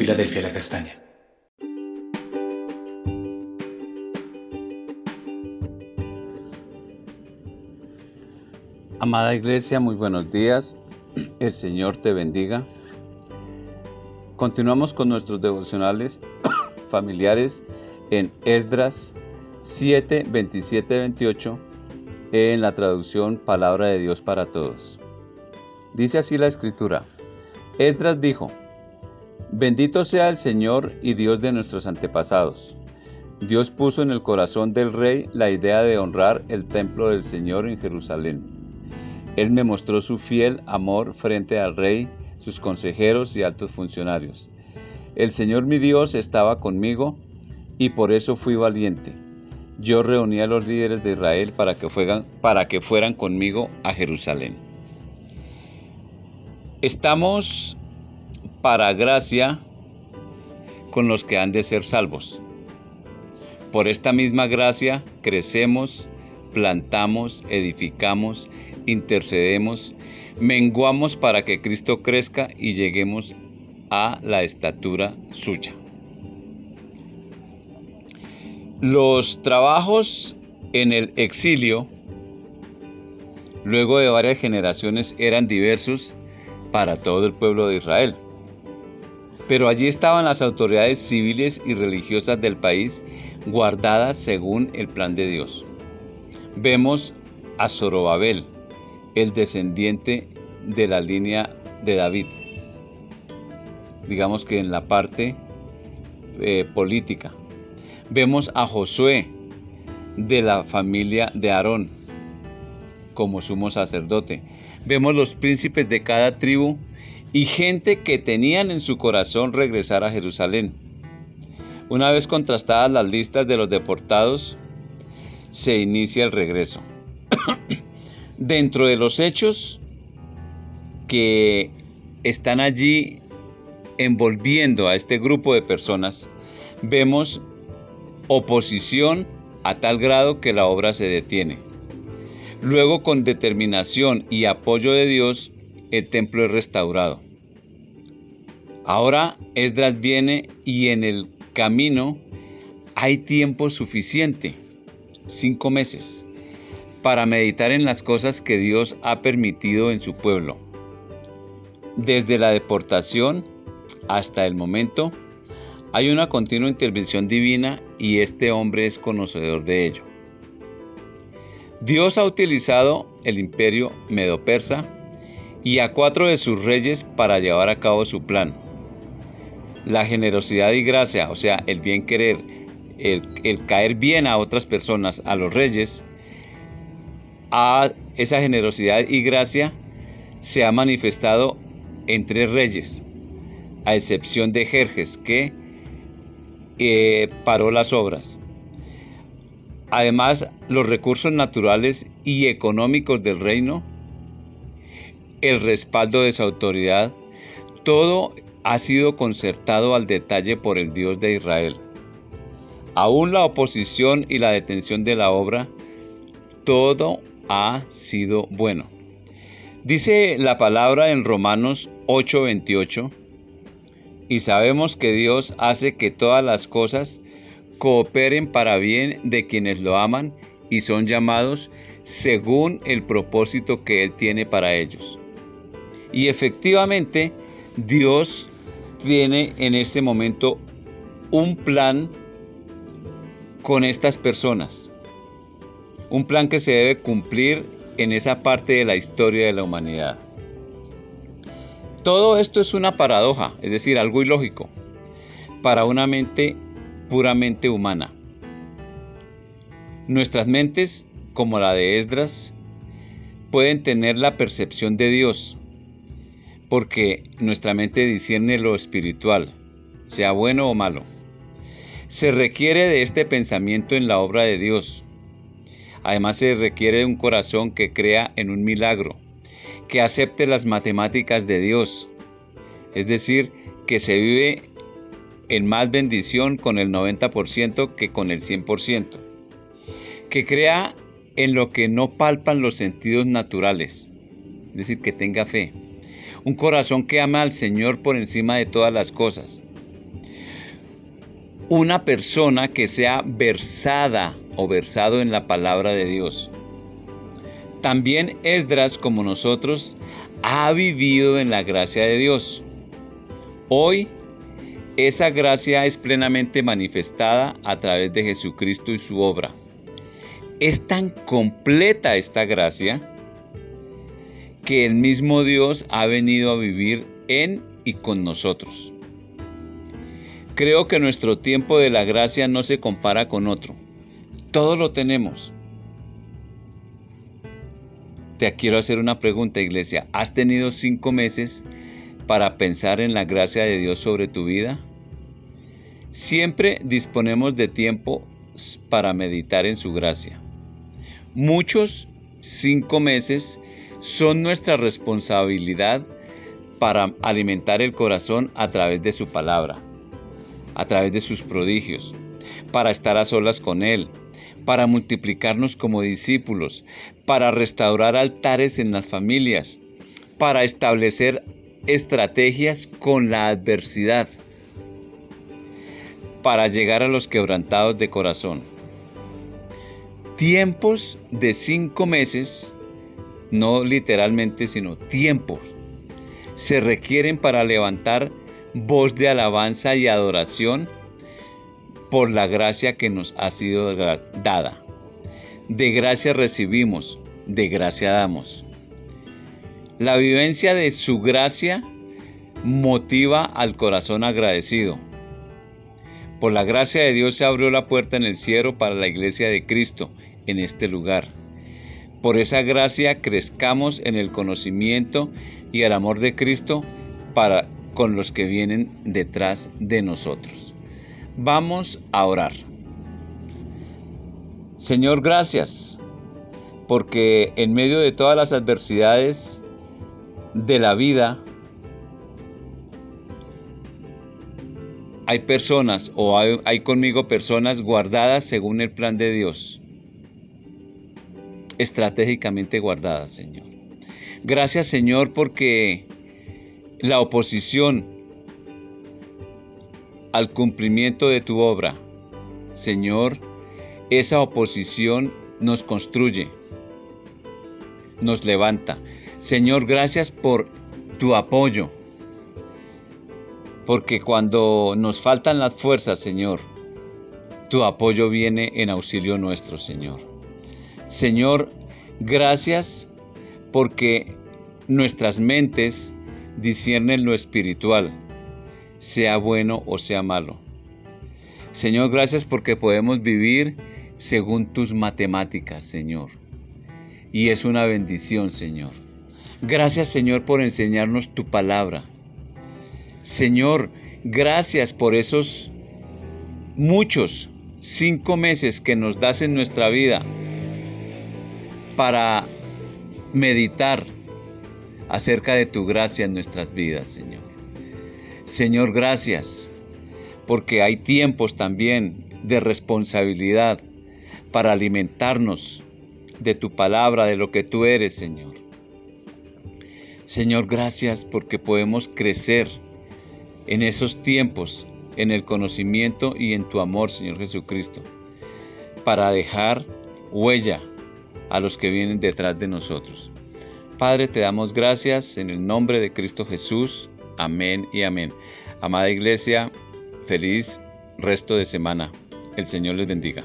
Filadelfia La Castaña. Amada Iglesia, muy buenos días. El Señor te bendiga. Continuamos con nuestros devocionales familiares en Esdras 7, 27, 28 en la traducción Palabra de Dios para Todos. Dice así la escritura. Esdras dijo, Bendito sea el Señor y Dios de nuestros antepasados. Dios puso en el corazón del rey la idea de honrar el templo del Señor en Jerusalén. Él me mostró su fiel amor frente al rey, sus consejeros y altos funcionarios. El Señor mi Dios estaba conmigo y por eso fui valiente. Yo reuní a los líderes de Israel para que fueran, para que fueran conmigo a Jerusalén. Estamos para gracia con los que han de ser salvos. Por esta misma gracia crecemos, plantamos, edificamos, intercedemos, menguamos para que Cristo crezca y lleguemos a la estatura suya. Los trabajos en el exilio, luego de varias generaciones, eran diversos para todo el pueblo de Israel. Pero allí estaban las autoridades civiles y religiosas del país guardadas según el plan de Dios. Vemos a Zorobabel, el descendiente de la línea de David, digamos que en la parte eh, política. Vemos a Josué, de la familia de Aarón, como sumo sacerdote. Vemos los príncipes de cada tribu y gente que tenían en su corazón regresar a Jerusalén. Una vez contrastadas las listas de los deportados, se inicia el regreso. Dentro de los hechos que están allí envolviendo a este grupo de personas, vemos oposición a tal grado que la obra se detiene. Luego, con determinación y apoyo de Dios, el templo es restaurado. Ahora Esdras viene y en el camino hay tiempo suficiente, cinco meses, para meditar en las cosas que Dios ha permitido en su pueblo. Desde la deportación hasta el momento, hay una continua intervención divina y este hombre es conocedor de ello. Dios ha utilizado el imperio medo-persa y a cuatro de sus reyes para llevar a cabo su plan. La generosidad y gracia, o sea, el bien querer, el, caer bien a otras personas, a los reyes, a esa generosidad y gracia se ha manifestado en tres reyes, a excepción de Jerjes, que eh, paró las obras. Además, los recursos naturales y económicos del reino el respaldo de su autoridad, todo ha sido concertado al detalle por el Dios de Israel. Aún la oposición y la detención de la obra, todo ha sido bueno. Dice la palabra en Romanos 8:28, y sabemos que Dios hace que todas las cosas cooperen para bien de quienes lo aman y son llamados según el propósito que Él tiene para ellos. Y efectivamente, Dios tiene en este momento un plan con estas personas. Un plan que se debe cumplir en esa parte de la historia de la humanidad. Todo esto es una paradoja, es decir, algo ilógico, para una mente puramente humana. Nuestras mentes, como la de Esdras, pueden tener la percepción de Dios, porque nuestra mente discierne lo espiritual, sea bueno o malo. Se requiere de este pensamiento en la obra de Dios. Además se requiere de un corazón que crea en un milagro, que acepte las matemáticas de Dios, es decir, que se vive en más bendición con el 90% que con el 100%, que crea en lo que no palpan los sentidos naturales, es decir, que tenga fe, Un corazón que ama al Señor por encima de todas las cosas. Una persona que sea versada o versado en la palabra de Dios. También Esdras, como nosotros, ha vivido en la gracia de Dios. Hoy esa gracia es plenamente manifestada a través de Jesucristo y su obra. Es tan completa esta gracia que el mismo Dios ha venido a vivir en y con nosotros. Creo que nuestro tiempo de la gracia no se compara con otro. Todo lo tenemos. Te quiero hacer una pregunta, iglesia. ¿Has tenido cinco meses para pensar en la gracia de Dios sobre tu vida? Siempre disponemos de tiempo para meditar en su gracia. Muchos cinco meses son nuestra responsabilidad para alimentar el corazón a través de su palabra, a través de sus prodigios, para estar a solas con Él, para multiplicarnos como discípulos, para restaurar altares en las familias, para establecer estrategias con la adversidad para llegar a los quebrantados de corazón. Tiempos de cinco meses, no literalmente, sino tiempos, se requieren para levantar voz de alabanza y adoración por la gracia que nos ha sido dada. De gracia recibimos, de gracia damos. La vivencia de su gracia motiva al corazón agradecido por la gracia de Dios se abrió la puerta en el cielo para la iglesia de Cristo en este lugar. Por esa gracia crezcamos en el conocimiento y el amor de Cristo para con los que vienen detrás de nosotros. Vamos a orar. Señor, gracias, porque en medio de todas las adversidades de la vida, hay personas o hay, conmigo personas guardadas según el plan de Dios. Estratégicamente guardadas, Señor. Gracias, Señor, porque la oposición al cumplimiento de tu obra, Señor, esa oposición nos construye, nos levanta. Señor, gracias por tu apoyo porque cuando nos faltan las fuerzas, Señor, tu apoyo viene en auxilio nuestro, Señor. Señor, gracias porque nuestras mentes disciernen lo espiritual, sea bueno o sea malo. Señor, gracias porque podemos vivir según tus matemáticas, Señor. Y es una bendición, Señor. Gracias, Señor, por enseñarnos tu palabra. Señor, gracias por esos muchos cinco meses que nos das en nuestra vida para meditar acerca de tu gracia en nuestras vidas, Señor. Señor, gracias, porque hay tiempos también de responsabilidad para alimentarnos de tu palabra, de lo que tú eres, Señor. Señor, gracias porque podemos crecer en esos tiempos, en el conocimiento y en tu amor, Señor Jesucristo, para dejar huella a los que vienen detrás de nosotros. Padre, te damos gracias en el nombre de Cristo Jesús. Amén y amén. Amada iglesia, feliz resto de semana. El Señor les bendiga.